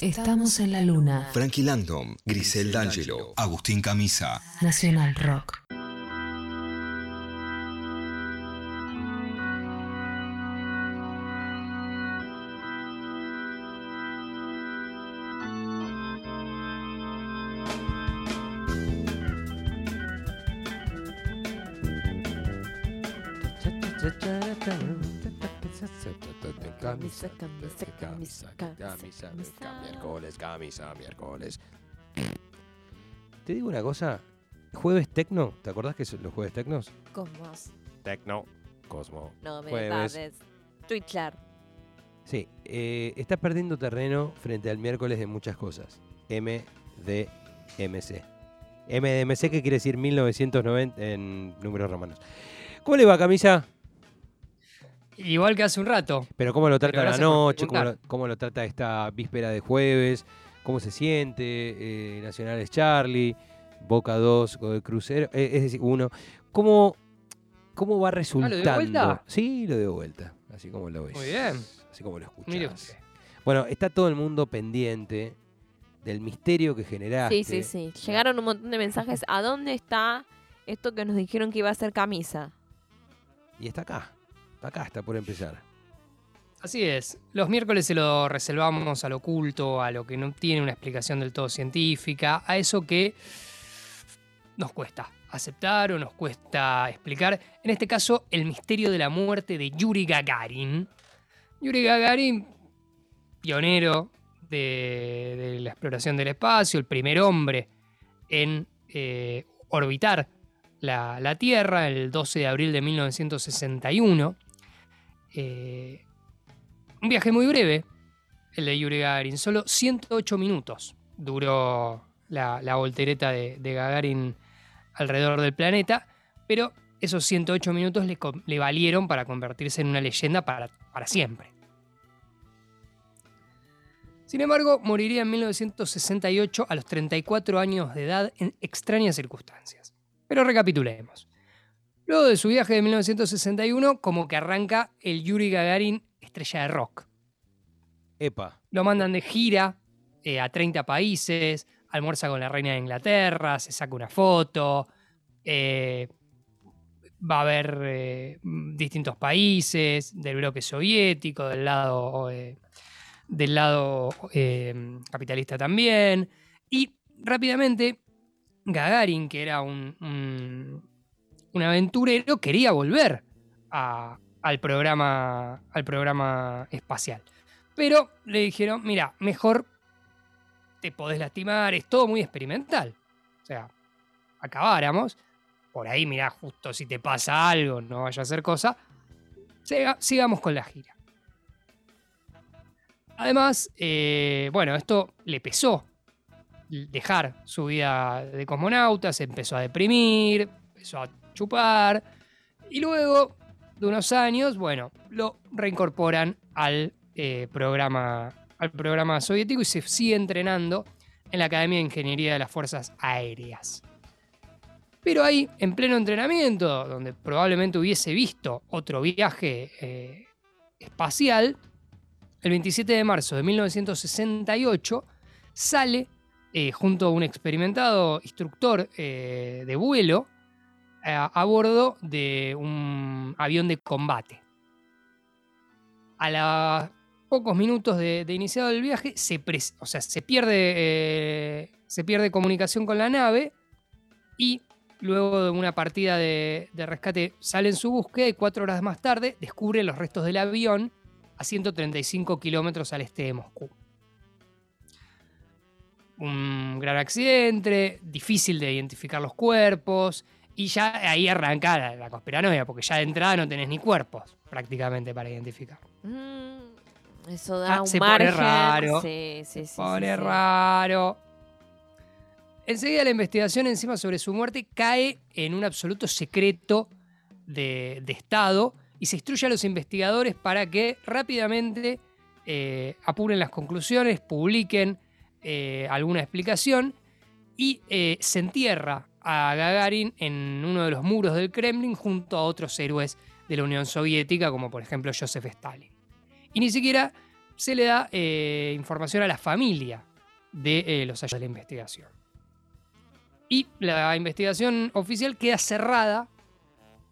Estamos en la luna. Frankie Landon, Grisel D'Angelo, Agustín Camisa. Nacional Rock. Camisa, camisa, camisa, camisa, camisa, miércoles, camisa, miércoles. Te digo una cosa, jueves tecno, ¿te acordás que son los jueves tecnos? Cosmos. Tecno, Cosmo. No me Jueves. Twitchar. Sí, eh, está perdiendo terreno frente al miércoles de muchas cosas. MDMC. MDMC, que quiere decir 1990 en números romanos. ¿Cómo le va, camisa? Igual que hace un rato. Pero cómo lo trata la noche, cómo lo, cómo lo trata esta víspera de jueves, cómo se siente, eh, Nacional es Charlie, Boca 2, Godoy Crucero, eh, es decir, uno. ¿Cómo, ¿Cómo va resultando? dio vuelta? Sí, lo dio vuelta, así como lo ves. Muy bien. Así como lo escuchas. Bueno, está todo el mundo pendiente del misterio que generaste. Sí, sí, sí. Llegaron un montón de mensajes. ¿A dónde está esto que nos dijeron que iba a ser camisa? Y está acá. Acá, está por empezar. Así es. Los miércoles se lo reservamos al oculto, a lo que no tiene una explicación del todo científica, a eso que nos cuesta aceptar o nos cuesta explicar. En este caso, el misterio de la muerte de Yuri Gagarin. Yuri Gagarin, pionero de, de la exploración del espacio, el primer hombre en eh, orbitar la, la Tierra el 12 de abril de 1961. Eh, un viaje muy breve, el de Yuri Gagarin, solo 108 minutos duró la, voltereta de, Gagarin alrededor del planeta, pero esos 108 minutos le, le valieron para convertirse en una leyenda para, para siempre. Sin embargo, moriría en 1968 a los 34 años de edad en extrañas circunstancias. Pero recapitulemos. Luego de su viaje de 1961, como que arranca el Yuri Gagarin estrella de rock. Epa. Lo mandan de gira eh, a 30 países, almuerza con la reina de Inglaterra, se saca una foto, eh, va a ver eh, mm, distintos países del bloque soviético, del lado, eh, del lado capitalista también. Y rápidamente, Gagarin, que era un, un- un aventurero, quería volver al, programa, al programa espacial. Pero le dijeron, mira, mejor te podés lastimar, es todo muy experimental. O sea, acabáramos, por ahí, mira, justo si te pasa algo, no vaya a ser cosa, siga- sigamos con la gira. Además, eh, bueno, esto le pesó dejar su vida de cosmonauta, se empezó a deprimir, empezó a chupar, y luego de unos años, bueno, lo reincorporan al eh, programa, al programa soviético y se sigue entrenando en la Academia de Ingeniería de las Fuerzas Aéreas. Pero ahí, en pleno entrenamiento, donde probablemente hubiese visto otro viaje eh, espacial, el 27 de marzo de 1968 sale eh, junto a un experimentado instructor de vuelo a, bordo de un avión de combate. A los pocos minutos de, iniciado el viaje, se, o sea, se, pierde, eh, se pierde comunicación con la nave y luego de una partida de, de rescate sale en su búsqueda y cuatro horas más tarde descubre los restos del avión a 135 kilómetros al este de Moscú. Un gran accidente, difícil de identificar los cuerpos, y ya ahí arranca la, la conspiranoia, porque ya de entrada no tenés ni cuerpos prácticamente para identificar. Mm, eso da Ah, un se pone margen. raro. Sí, sí, sí. Pone raro. Enseguida la investigación encima sobre su muerte cae en un absoluto secreto de, de Estado y se instruye a los investigadores para que rápidamente eh, apuren las conclusiones, publiquen eh, alguna explicación y eh, se entierra a Gagarin en uno de los muros del Kremlin junto a otros héroes de la Unión Soviética, como por ejemplo Joseph Stalin. Y ni siquiera se le da eh, información a la familia de eh, los hallazgos de la investigación. Y la investigación oficial queda cerrada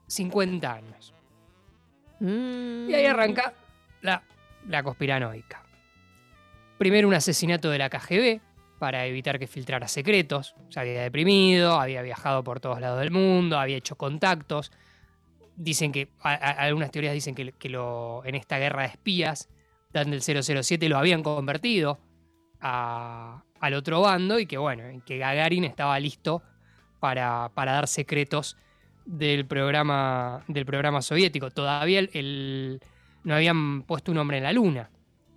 50 años. Mm. Y ahí arranca la, la conspiranoica. Primero un asesinato de la KGB para evitar que filtrara secretos. Se había deprimido, había viajado por todos lados del mundo, había hecho contactos. Dicen que, algunas teorías dicen que, en esta guerra de espías, Dan del 007 lo habían convertido a- al otro bando y que bueno, que Gagarin estaba listo para, para dar secretos del programa, del programa soviético. Todavía el- no habían puesto un hombre en la luna.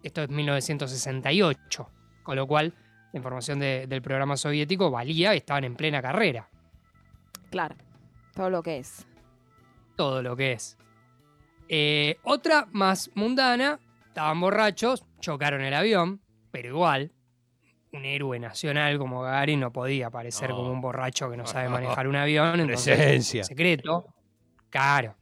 Esto es 1968. Con lo cual, la información de- del programa soviético valía, estaban en plena carrera. Claro, todo lo que es. Todo lo que es. Eh, otra más mundana, estaban borrachos, chocaron el avión, pero igual, un héroe nacional como Gagarin no podía parecer No. como un borracho que no sabe manejar un avión. entonces, Presencia. secreto, caro.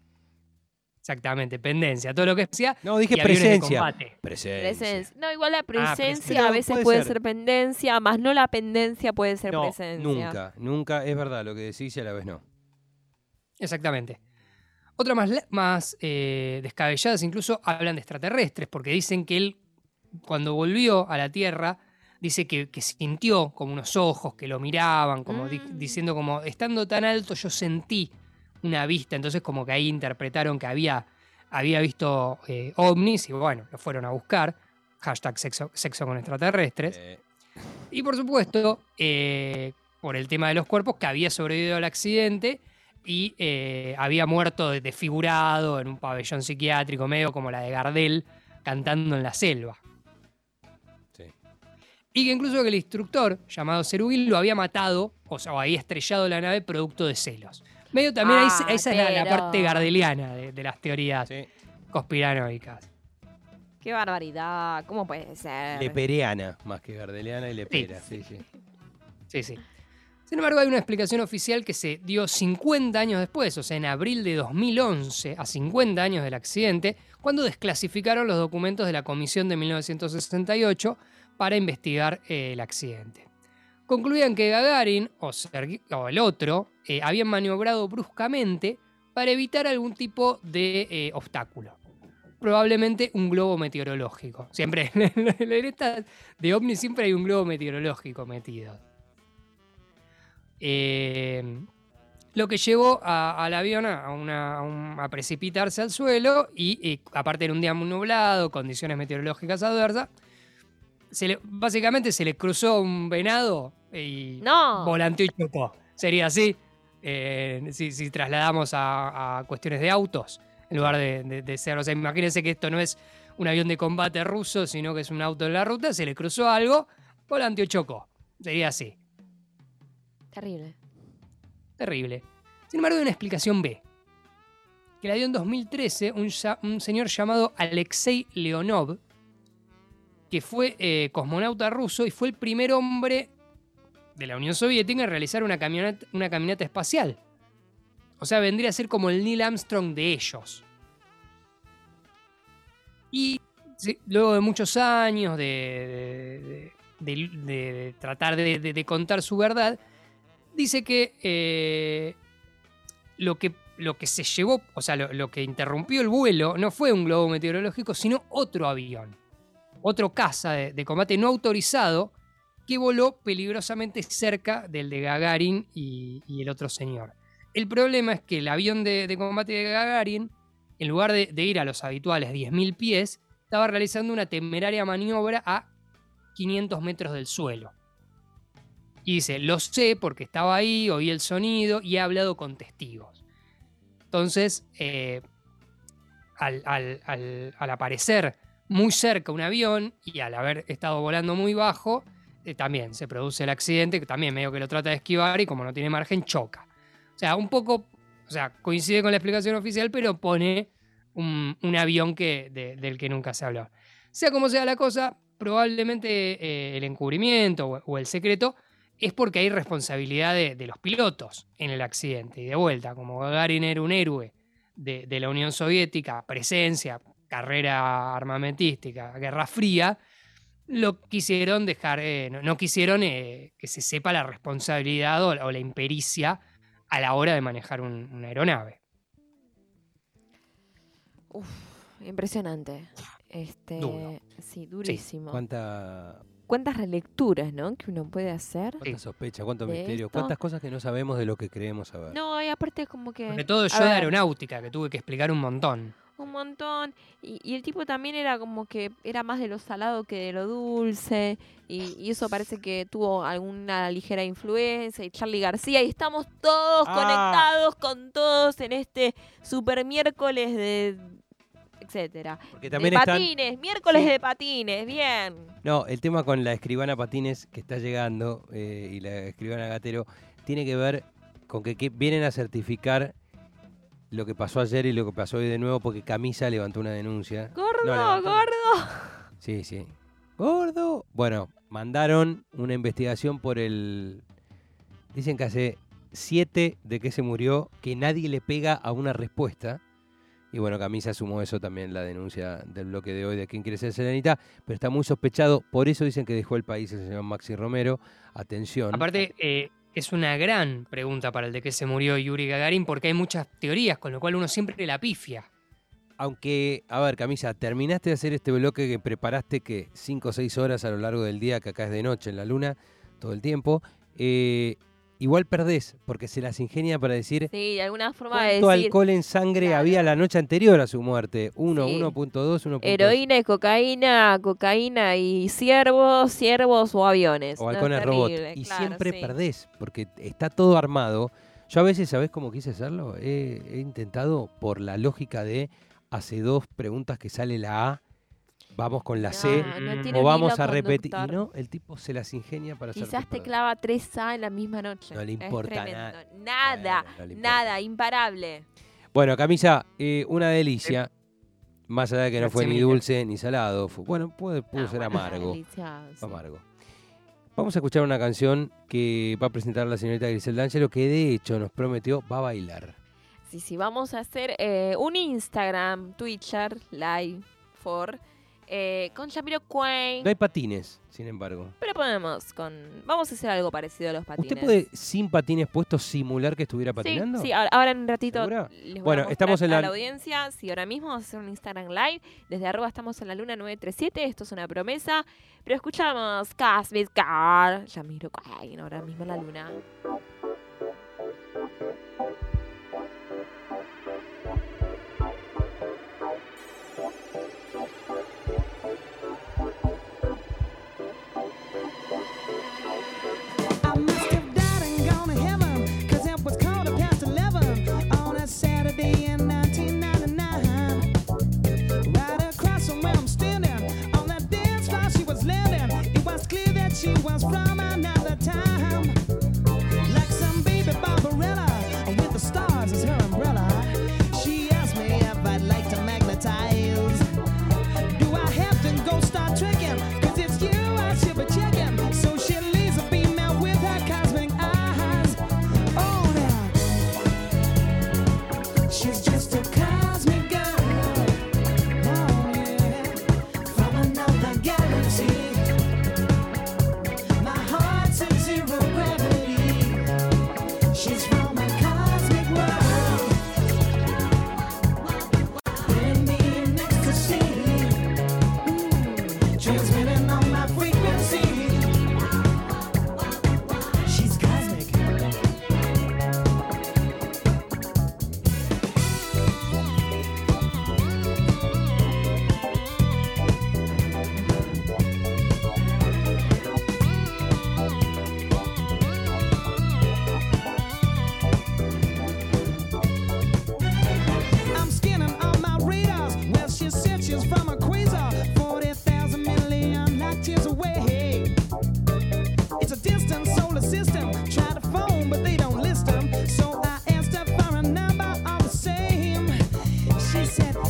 Exactamente, pendencia, todo lo que sea. No, dije y aviones de presencia. Presencia. Presencia. No, igual la presencia. presencia a veces puede puede ser. ser. pendencia, más no la pendencia puede ser No, presencia. nunca, nunca. Es verdad lo que decís y a la vez no. Exactamente. Otra más, más eh, descabelladas incluso hablan de extraterrestres, porque dicen que él, cuando volvió a la Tierra, dice que, que sintió como unos ojos que lo miraban, como di- Mm. diciendo como, estando tan alto yo sentí una vista, entonces como que ahí interpretaron que había, había visto eh, ovnis y bueno, lo fueron a buscar. Hashtag sexo, sexo con extraterrestres. Eh, Y por supuesto, eh, por el tema de los cuerpos, que había sobrevivido al accidente y eh, había muerto de- desfigurado en un pabellón psiquiátrico, medio como la de Gardel, cantando en la selva. sí. Y que incluso que el instructor, llamado Cerubil, lo había matado, o sea, o había estrellado la nave producto de celos. Medio también, Ah, esa es la, la pero- parte gardeliana de, de las teorías Sí. conspiranoicas. Qué barbaridad, ¿cómo puede ser? Lepereana, más que gardeliana y lepera. Sí, sí. Sí, sí. Sin embargo, hay una explicación oficial que se dio 50 años después, o sea, en abril de 2011, a 50 años del accidente, cuando desclasificaron los documentos de la comisión de 1968 para investigar eh, el accidente. Concluían que Gagarin o, el otro eh, habían maniobrado bruscamente para evitar algún tipo de eh, obstáculo. Probablemente un globo meteorológico. Siempre, en estas de ovni siempre hay un globo meteorológico metido. Eh, lo que llevó a- al avión a, precipitarse al suelo y, y aparte era un día muy nublado, condiciones meteorológicas adversas, se le- básicamente se le cruzó un venado y No. volanteó y chocó. Sería así eh, si, si trasladamos a, a cuestiones de autos en lugar de, de- de ser. O sea, imagínense que esto no es un avión de combate ruso, sino que es un auto en la ruta, se le cruzó algo, volanteó y chocó. Sería así. Terrible. Terrible. Sin embargo, hay una explicación B. Que la dio en 2013 un, ya- un señor llamado Alexei Leonov, que fue eh, cosmonauta ruso y fue el primer hombre de la Unión Soviética en realizar una caminata, espacial. O sea, vendría a ser como el Neil Armstrong de ellos. Y luego de muchos años de, de- tratar de- contar su verdad, dice que eh, lo que lo que se llevó, o sea, lo que interrumpió el vuelo no fue un globo meteorológico, sino otro avión, otro caza de, combate no autorizado que voló peligrosamente cerca del de Gagarin y, el otro señor. El problema es que el avión de, combate de Gagarin, en lugar de, ir a los habituales 10.000 pies, estaba realizando una temeraria maniobra a 500 metros del suelo. Y dice, lo sé porque estaba ahí, oí el sonido y he hablado con testigos. Entonces, eh, al aparecer muy cerca un avión y al haber estado volando muy bajo, eh, también se produce el accidente, que también medio que lo trata de esquivar y como no tiene margen, choca. O sea, un poco, o sea, coincide con la explicación oficial, pero pone un, un avión que, de- del que nunca se habló. Sea como sea la cosa, probablemente eh, el encubrimiento o, o el secreto es porque hay responsabilidad de, de los pilotos en el accidente. Y de vuelta, como Gagarin era un héroe de, de la Unión Soviética, presencia, carrera armamentística, Guerra Fría, lo quisieron dejar, eh, no, no quisieron eh, que se sepa la responsabilidad o, o la impericia a la hora de manejar un- una aeronave. Uf, impresionante. Este, Duro. sí, durísimo. ¿Cuánta, ¿Cuántas relecturas, no? Que uno puede hacer. cuánta sospecha, cuánto misterio, esto. cuántas cosas que no sabemos de lo que creemos saber? No, y aparte es como que Sobre todo yo de aeronáutica, que tuve que explicar un montón. Un montón. Y, y el tipo también era como que era más de lo salado que de lo dulce. Y, y eso parece que tuvo alguna ligera influencia. Y Charlie García. Y estamos todos Ah. conectados con todos en este super miércoles de. etcétera. Porque De también están... patines, miércoles Sí. de patines, bien. No, el tema con la escribana Patines que está llegando eh, y la escribana Gatero tiene que ver con que, que vienen a certificar lo que pasó ayer y lo que pasó hoy de nuevo porque Camisa levantó una denuncia. Gordo, No, gordo. Sí, sí. Gordo. Bueno, mandaron una investigación por el... Dicen que hace siete de que se murió, que nadie le pega a una respuesta. Y bueno, Camisa sumó eso también, la denuncia del bloque de hoy de quién quiere ser Serenita, pero está muy sospechado, por eso dicen que dejó el país el señor Maxi Romero. Atención. Aparte, eh, es una gran pregunta para el de que se murió Yuri Gagarin, porque hay muchas teorías, con lo cual uno siempre la pifia. Aunque, a ver, Camisa, terminaste de hacer este bloque que preparaste que 5 o 6 horas a lo largo del día, que acá es de noche en la luna, todo el tiempo. eh, igual perdés, porque se las ingenia para decir Sí, de alguna forma de cuánto decir. alcohol en sangre Claro. había la noche anterior a su muerte. 1, Sí. 1.2, 1.2. Heroína y cocaína, cocaína y ciervos, ciervos o aviones. O No, es halcones robot. terrible, Y claro, siempre sí. perdés, porque está todo armado. Yo a veces, ¿sabés cómo quise hacerlo? He, he intentado, por la lógica de hace dos preguntas que sale la A, vamos con la No, C. no Mm. tiene O vamos a repetir. Y no, el tipo se las ingenia para hacer. Quizás te clava 3A en la misma noche. No le importa nada. Nada, Bueno, no le importa. nada, imparable. Bueno, Camisa, eh, una delicia. Más allá de que no fue ni dulce ni salado. fue- bueno, puede, pudo Ah, ser bueno, amargo. delicioso. Amargo. Vamos a escuchar una canción que va a presentar la señorita Griselda D'Angelo, que de hecho nos prometió va a bailar. Sí, sí, vamos a hacer eh, un Instagram, Twitter, live, for, eh, con Jamiroquai. No hay patines, sin embargo. Pero podemos con... Vamos a hacer algo parecido a los patines. ¿Usted puede, sin patines puestos, simular que estuviera patinando? Sí, sí, ahora, ahora en un ratito ¿Segura? les voy Bueno, a estamos en a la- audiencia. Sí, ahora mismo vamos a hacer un Instagram Live. Desde arroba estamos en la luna 937. Esto es una promesa. Pero escuchamos Casbit Car. Jamiroquai, ahora mismo en la luna.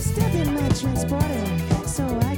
Step in my transporter, so I